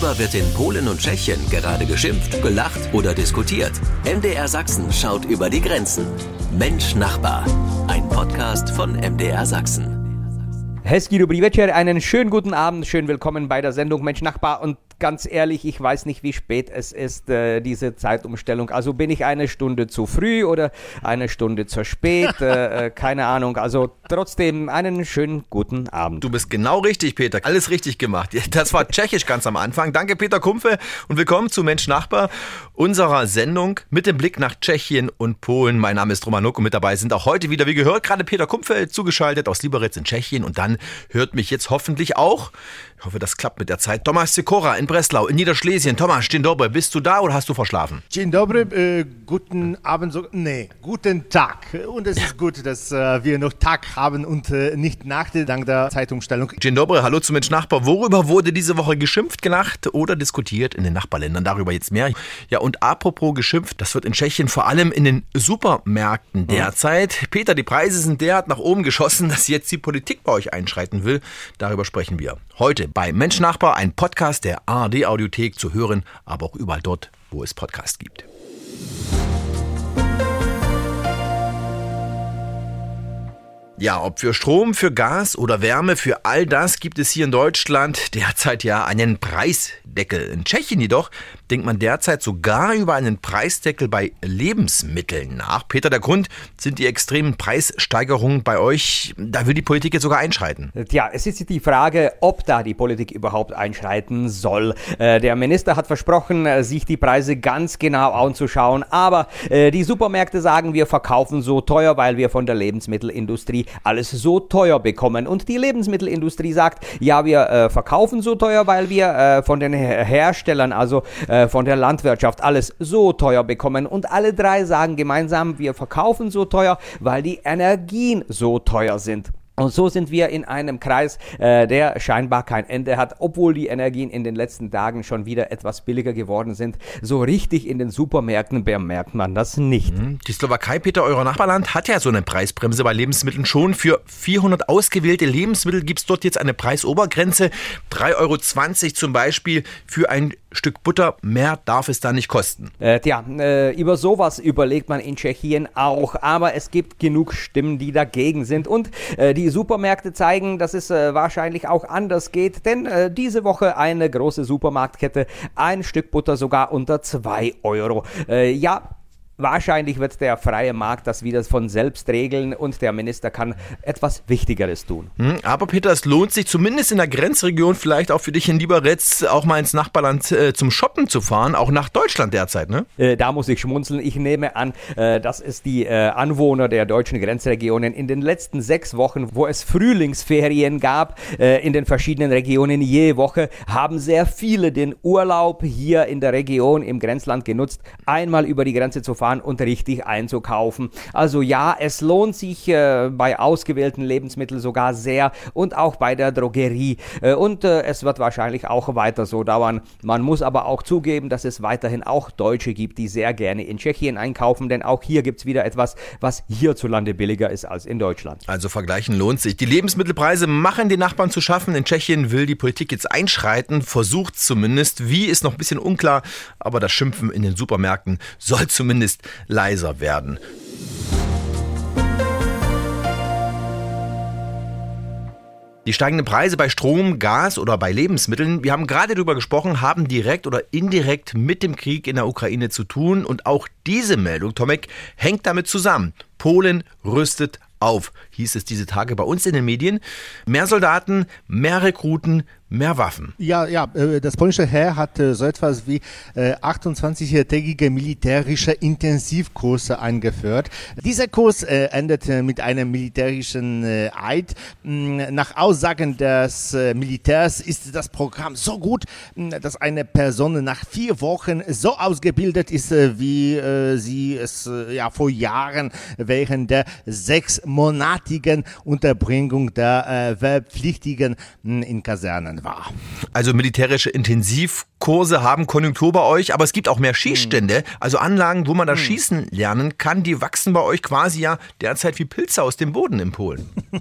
Worüber wird in Polen und Tschechien gerade geschimpft, gelacht oder diskutiert? MDR Sachsen schaut über die Grenzen. Mensch Nachbar, ein Podcast von MDR Sachsen. Hezký dobrý večer, einen schönen guten Abend, schön willkommen bei der Sendung Mensch Nachbar und ganz ehrlich, ich weiß nicht, wie spät es ist, äh, diese Zeitumstellung. Also bin ich eine Stunde zu früh oder eine Stunde zu spät? äh, äh, keine Ahnung. Also trotzdem einen schönen guten Abend. Du bist genau richtig, Peter. Alles richtig gemacht. Das war tschechisch ganz am Anfang. Danke, Peter Kumpfe. Und willkommen zu Mensch Nachbar, unserer Sendung mit dem Blick nach Tschechien und Polen. Mein Name ist Roman Nuck und mit dabei sind auch heute wieder, wie gehört, gerade Peter Kumpfe zugeschaltet aus Liberec in Tschechien. Und dann hört mich jetzt hoffentlich auch ich hoffe, das klappt mit der Zeit. Thomas Sikora in Breslau, in Niederschlesien. Thomas, dzień dobry. Bist du da oder hast du verschlafen? Dzień dobry, äh, guten Abend. So, nee, guten Tag. Und es ist gut, dass äh, wir noch Tag haben und äh, nicht Nacht, dank der Zeitumstellung. Dzień dobry, hallo zu Mensch Nachbar. Worüber wurde diese Woche geschimpft, gelacht oder diskutiert in den Nachbarländern? Darüber jetzt mehr. Ja, und apropos geschimpft, das wird in Tschechien vor allem in den Supermärkten derzeit. Peter, die Preise sind derart nach oben geschossen, dass jetzt die Politik bei euch einschreiten will. Darüber sprechen wir heute bei Mensch Nachbar, ein Podcast der ARD Audiothek zu hören, aber auch überall dort, wo es Podcasts gibt. Ja, ob für Strom, für Gas oder Wärme, für all das gibt es hier in Deutschland derzeit ja einen Preisdeckel. In Tschechien jedoch denkt man derzeit sogar über einen Preisdeckel bei Lebensmitteln nach. Peter, der Grund sind die extremen Preissteigerungen bei euch. Da will die Politik jetzt sogar einschreiten. Tja, es ist die Frage, ob da die Politik überhaupt einschreiten soll. Äh, der Minister hat versprochen, äh, sich die Preise ganz genau anzuschauen, aber äh, die Supermärkte sagen, wir verkaufen so teuer, weil wir von der Lebensmittelindustrie alles so teuer bekommen. Und die Lebensmittelindustrie sagt, ja, wir verkaufen so teuer, weil wir von den Herstellern, also äh, von der Landwirtschaft alles so teuer bekommen. Und alle drei sagen gemeinsam, wir verkaufen so teuer, weil die Energien so teuer sind. Und so sind wir in einem Kreis, äh, der scheinbar kein Ende hat, obwohl die Energien in den letzten Tagen schon wieder etwas billiger geworden sind. So richtig in den Supermärkten bemerkt man das nicht. Mhm. Die Slowakei, Peter, euer Nachbarland, hat ja so eine Preisbremse bei Lebensmitteln schon. Für 400 ausgewählte Lebensmittel gibt es dort jetzt eine Preisobergrenze. 3,20 Euro zum Beispiel für ein Stück Butter. Mehr darf es da nicht kosten. Äh, tja, äh, über sowas überlegt man in Tschechien auch. Aber es gibt genug Stimmen, die dagegen sind. Und äh, die Supermärkte zeigen, dass es äh, wahrscheinlich auch anders geht, denn äh, diese Woche eine große Supermarktkette, ein Stück Butter sogar unter 2 Euro. Äh, ja, Wahrscheinlich wird der freie Markt das wieder von selbst regeln und der Minister kann etwas Wichtigeres tun. Hm, aber Peter, es lohnt sich zumindest in der Grenzregion, vielleicht auch für dich in Liberec, auch mal ins Nachbarland äh, zum Shoppen zu fahren, auch nach Deutschland derzeit, ne? Äh, da muss ich schmunzeln. Ich nehme an, äh, dass es die äh, Anwohner der deutschen Grenzregionen in den letzten sechs Wochen, wo es Frühlingsferien gab, äh, in den verschiedenen Regionen je Woche, haben sehr viele den Urlaub hier in der Region im Grenzland genutzt, einmal über die Grenze zu fahren fahren und richtig einzukaufen. Also ja, es lohnt sich äh, bei ausgewählten Lebensmitteln sogar sehr und auch bei der Drogerie. Äh, und äh, es wird wahrscheinlich auch weiter so dauern. Man muss aber auch zugeben, dass es weiterhin auch Deutsche gibt, die sehr gerne in Tschechien einkaufen, denn auch hier gibt es wieder etwas, was hierzulande billiger ist als in Deutschland. Also vergleichen lohnt sich. Die Lebensmittelpreise machen den Nachbarn zu schaffen. In Tschechien will die Politik jetzt einschreiten, versucht zumindest. Wie ist noch ein bisschen unklar, aber das Schimpfen in den Supermärkten soll zumindest leiser werden. Die steigenden Preise bei Strom, Gas oder bei Lebensmitteln, wir haben gerade darüber gesprochen, haben direkt oder indirekt mit dem Krieg in der Ukraine zu tun. Und auch diese Meldung, Tomek, hängt damit zusammen. Polen rüstet auf, hieß es diese Tage bei uns in den Medien. Mehr Soldaten, mehr Rekruten, mehr Waffen. Ja, ja, äh, das polnische Heer hat äh, so etwas wie 28-tägige äh, militärische Intensivkurse eingeführt. Dieser Kurs endete mit einem militärischen Eid. Mm, nach Aussagen des Militärs ist das Programm so gut, mm, dass eine Person nach vier Wochen so ausgebildet ist, wie sie es ja vor Jahren während der sechsmonatigen Unterbringung der Wehrpflichtigen mm, in Kasernen. War. Also militärische Intensivkurse haben Konjunktur bei euch, aber es gibt auch mehr Schießstände, also Anlagen, wo man das Schießen lernen kann, die wachsen bei euch quasi ja derzeit wie Pilze aus dem Boden in Polen.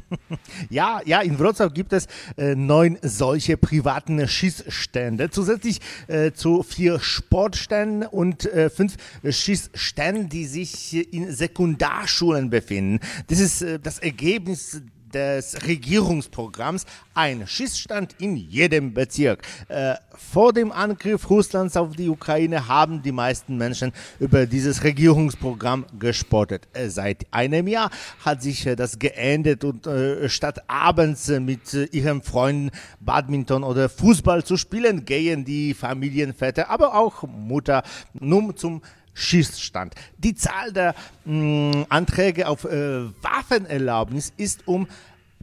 Ja, ja, in Wrocław gibt es äh, neun solche privaten Schießstände, zusätzlich äh, zu vier Sportständen und äh, fünf Schießständen, die sich in Sekundarschulen befinden. Das ist äh, das Ergebnis des Regierungsprogramms ein Schießstand in jedem Bezirk. Äh, vor dem Angriff Russlands auf die Ukraine haben die meisten Menschen über dieses Regierungsprogramm gespottet. Äh, seit einem Jahr hat sich äh, das geändert und äh, statt abends äh, mit äh, ihren Freunden Badminton oder Fußball zu spielen, gehen die Familienväter, aber auch Mutter nun zum Schießstand. Die Zahl der mh, Anträge auf äh, Waffenerlaubnis ist um,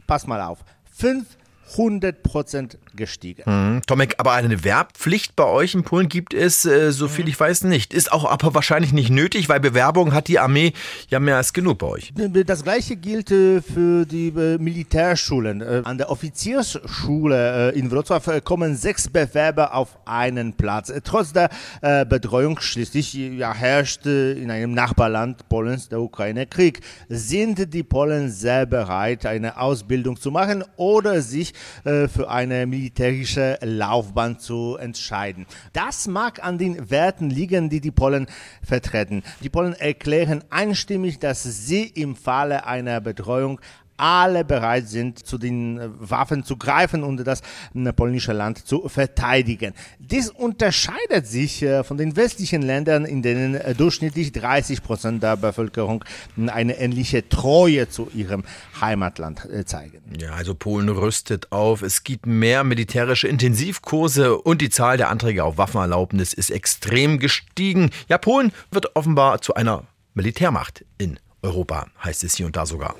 pass mal auf, 500 Prozent gestiegen. Hm, Tomek, aber eine Werbpflicht bei euch in Polen gibt es, äh, so viel ich weiß, nicht. Ist auch aber wahrscheinlich nicht nötig, weil Bewerbung hat die Armee ja mehr als genug bei euch. Das gleiche gilt äh, für die äh, Militärschulen. Äh, An der Offiziersschule äh, in Wrocław äh, kommen sechs Bewerber auf einen Platz. Äh, Trotz der äh, Betreuung schließlich ja, herrscht äh, in einem Nachbarland Polens der Ukraine Krieg. Sind die Polen sehr bereit, eine Ausbildung zu machen oder sich äh, für eine militärische Laufbahn zu entscheiden? Das mag an den Werten liegen, die die Polen vertreten. Die Polen erklären einstimmig, dass sie im Falle einer Betreuung alle bereit sind, zu den äh, Waffen zu greifen und das polnische Land zu verteidigen. Dies unterscheidet sich äh, von den westlichen Ländern, in denen äh, durchschnittlich 30 Prozent der Bevölkerung eine ähnliche Treue zu ihrem Heimatland zeigen. Ja, also Polen rüstet auf. Es gibt mehr militärische Intensivkurse und die Zahl der Anträge auf Waffenerlaubnis ist extrem gestiegen. Ja, Polen wird offenbar zu einer Militärmacht in Europa, heißt es hier und da sogar.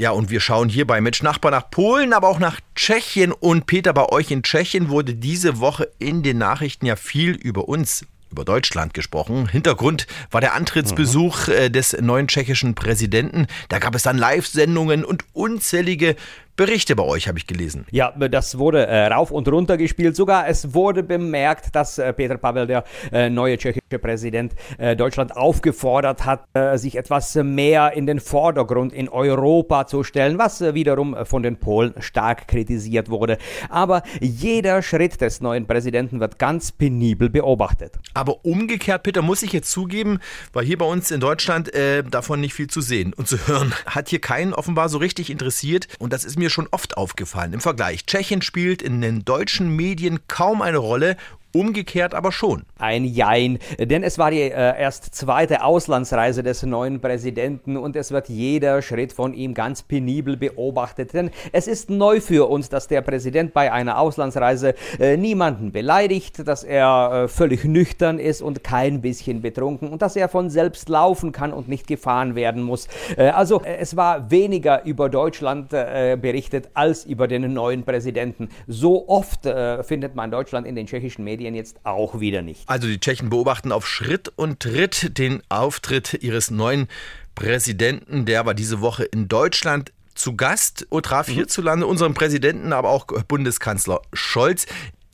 Ja, und wir schauen hier bei Mensch Nachbar nach Polen, aber auch nach Tschechien. Und Peter, bei euch in Tschechien wurde diese Woche in den Nachrichten ja viel über uns, über Deutschland gesprochen. Hintergrund war der Antrittsbesuch äh, des neuen tschechischen Präsidenten. Da gab es dann Live-Sendungen und unzählige Berichte bei euch, habe ich gelesen. Ja, das wurde äh, rauf und runter gespielt. Sogar es wurde bemerkt, dass äh, Peter Pavel, der äh, neue tschechische Präsident, äh, Deutschland aufgefordert hat, äh, sich etwas mehr in den Vordergrund in Europa zu stellen, was äh, wiederum von den Polen stark kritisiert wurde. Aber jeder Schritt des neuen Präsidenten wird ganz penibel beobachtet. Aber umgekehrt, Peter, muss ich jetzt zugeben, weil hier bei uns in Deutschland davon nicht viel zu sehen und zu hören. Hat hier keinen offenbar so richtig interessiert. Und das ist mir schon oft aufgefallen. Im Vergleich. Tschechien spielt in den deutschen Medien kaum eine Rolle. Umgekehrt aber schon. Ein Jein, denn es war die äh, erst zweite Auslandsreise des neuen Präsidenten und es wird jeder Schritt von ihm ganz penibel beobachtet, denn es ist neu für uns, dass der Präsident bei einer Auslandsreise äh, niemanden beleidigt, dass er äh, völlig nüchtern ist und kein bisschen betrunken und dass er von selbst laufen kann und nicht gefahren werden muss. Äh, also äh, es war weniger über Deutschland äh, berichtet als über den neuen Präsidenten. So oft findet man Deutschland in den tschechischen Medien jetzt auch wieder nicht. Also die Tschechen beobachten auf Schritt und Tritt den Auftritt ihres neuen Präsidenten. Der war diese Woche in Deutschland zu Gast und traf hierzulande unseren Präsidenten, aber auch Bundeskanzler Scholz.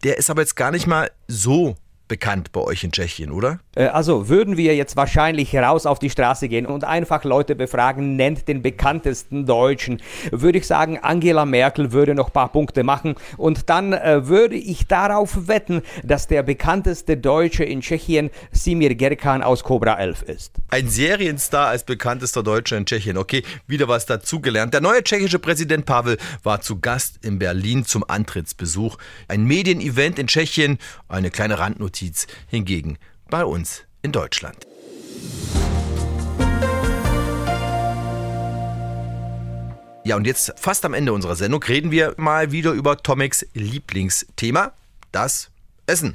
Der ist aber jetzt gar nicht mal so bekannt bei euch in Tschechien, oder? Äh, Also würden wir jetzt wahrscheinlich raus auf die Straße gehen und einfach Leute befragen, nennt den bekanntesten Deutschen, würde ich sagen, Angela Merkel würde noch ein paar Punkte machen und dann äh, würde ich darauf wetten, dass der bekannteste Deutsche in Tschechien Simir Gerkan aus Cobra 11 ist. Ein Serienstar als bekanntester Deutscher in Tschechien. Okay, wieder was dazugelernt. Der neue tschechische Präsident Pavel war zu Gast in Berlin zum Antrittsbesuch. Ein Medienevent in Tschechien, eine kleine Randnotiz hingegen bei uns in Deutschland. Ja, und jetzt fast am Ende unserer Sendung reden wir mal wieder über Tomics Lieblingsthema, das Essen.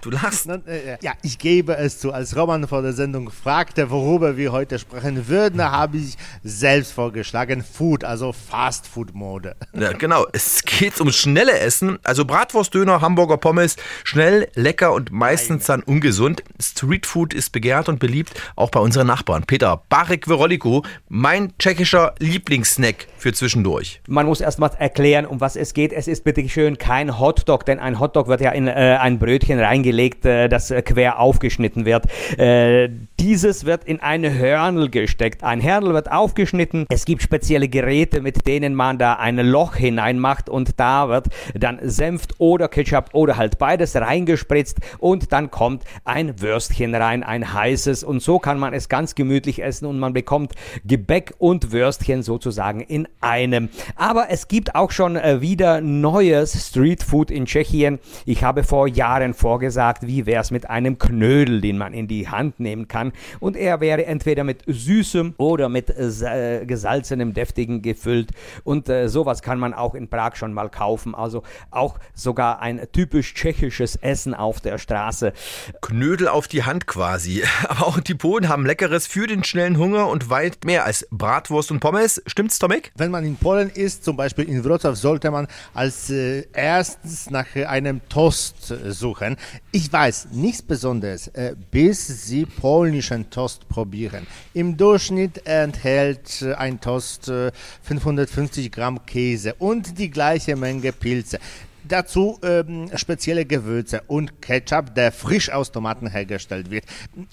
Du lachst. Äh, ja, ich gebe es zu. Als Roman vor der Sendung fragte, worüber wir heute sprechen würden, habe ich selbst vorgeschlagen, Food, also Fast-Food-Mode. Ja, genau. Es geht um schnelle Essen, also Bratwurst, Döner, Hamburger Pommes, schnell, lecker und meistens dann ungesund. Streetfood ist begehrt und beliebt, auch bei unseren Nachbarn. Peter, Barek Veroliko, mein tschechischer Lieblingssnack für zwischendurch. Man muss erstmal erklären, um was es geht. Es ist bitte schön kein Hotdog, denn ein Hotdog wird ja in äh, ein Brötchen reingelegt, äh, das äh, quer aufgeschnitten wird. Äh, dieses wird in eine Hörnel gesteckt. Ein Hörnel wird aufgeschnitten. Es gibt spezielle Geräte, mit denen man da ein Loch hineinmacht und da wird dann Senft oder Ketchup oder halt beides reingespritzt und dann kommt ein Würstchen rein, ein heißes und so kann man es ganz gemütlich essen und man bekommt Gebäck und Würstchen sozusagen in einem. Aber es gibt auch schon äh, wieder neues Streetfood in Tschechien. Ich habe vor Jahren vorgesagt, wie wäre es mit einem Knödel, den man in die Hand nehmen kann und er wäre entweder mit süßem oder mit äh, gesalzenem, deftigen gefüllt und äh, sowas kann man auch in Prag schon mal kaufen. Also auch sogar ein typisch tschechisches Essen auf der Straße. Knödel auf die Hand quasi. Aber auch die Polen haben Leckeres für den schnellen Hunger und weit mehr als Bratwurst und Pommes. Stimmt's, Tomek? Wenn man in Polen ist, zum Beispiel in Wrocław, sollte man als äh, erstes nach einem Toast äh, suchen. Ich weiß nichts Besonderes, äh, bis Sie polnischen Toast probieren. Im Durchschnitt enthält ein Toast 550 äh, Gramm Käse und die gleiche Menge Pilze. Dazu ähm, spezielle Gewürze und Ketchup, der frisch aus Tomaten hergestellt wird.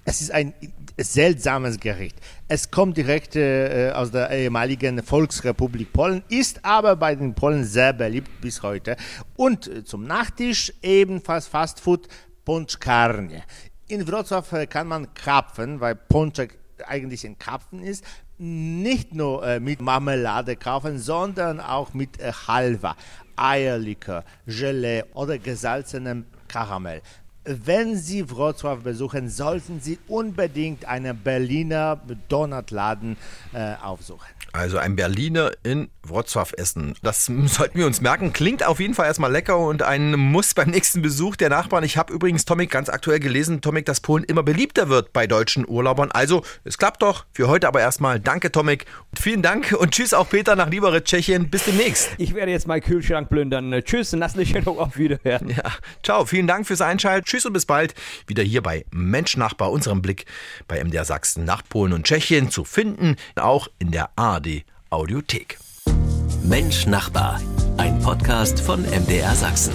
Es ist ein seltsames Gericht. Es kommt direkt äh, aus der ehemaligen Volksrepublik Polen, ist aber bei den Polen sehr beliebt bis heute. Und zum Nachtisch ebenfalls Fastfood Punch Carne. In Wrocław äh, kann man Krapfen, weil Ponczek eigentlich ein Krapfen ist, nicht nur äh, mit Marmelade kaufen, sondern auch mit äh, Halva, Eierlikör, Gelee oder gesalzenem Karamell. Wenn Sie Wrocław besuchen, sollten Sie unbedingt einen Berliner Donutladen äh, aufsuchen. Also ein Berliner in Wrocław essen. Das sollten wir uns merken. Klingt auf jeden Fall erstmal lecker und ein Muss beim nächsten Besuch der Nachbarn. Ich habe übrigens, Tomik, ganz aktuell gelesen, Tomik, dass Polen immer beliebter wird bei deutschen Urlaubern. Also, es klappt doch. Für heute aber erstmal danke, Tomik. Vielen Dank und tschüss auch Peter nach Liberec, Tschechien. Bis demnächst. Ich werde jetzt mal Kühlschrank plündern. Tschüss, Nasslichen auf Wiederhören. Ja, ciao. Vielen Dank fürs Einschalten. Tschüss und bis bald. Wieder hier bei Mensch Nachbar, unserem Blick bei MDR Sachsen nach Polen und Tschechien zu finden. Auch in der ARD Audiothek. Mensch Nachbar, ein Podcast von MDR Sachsen.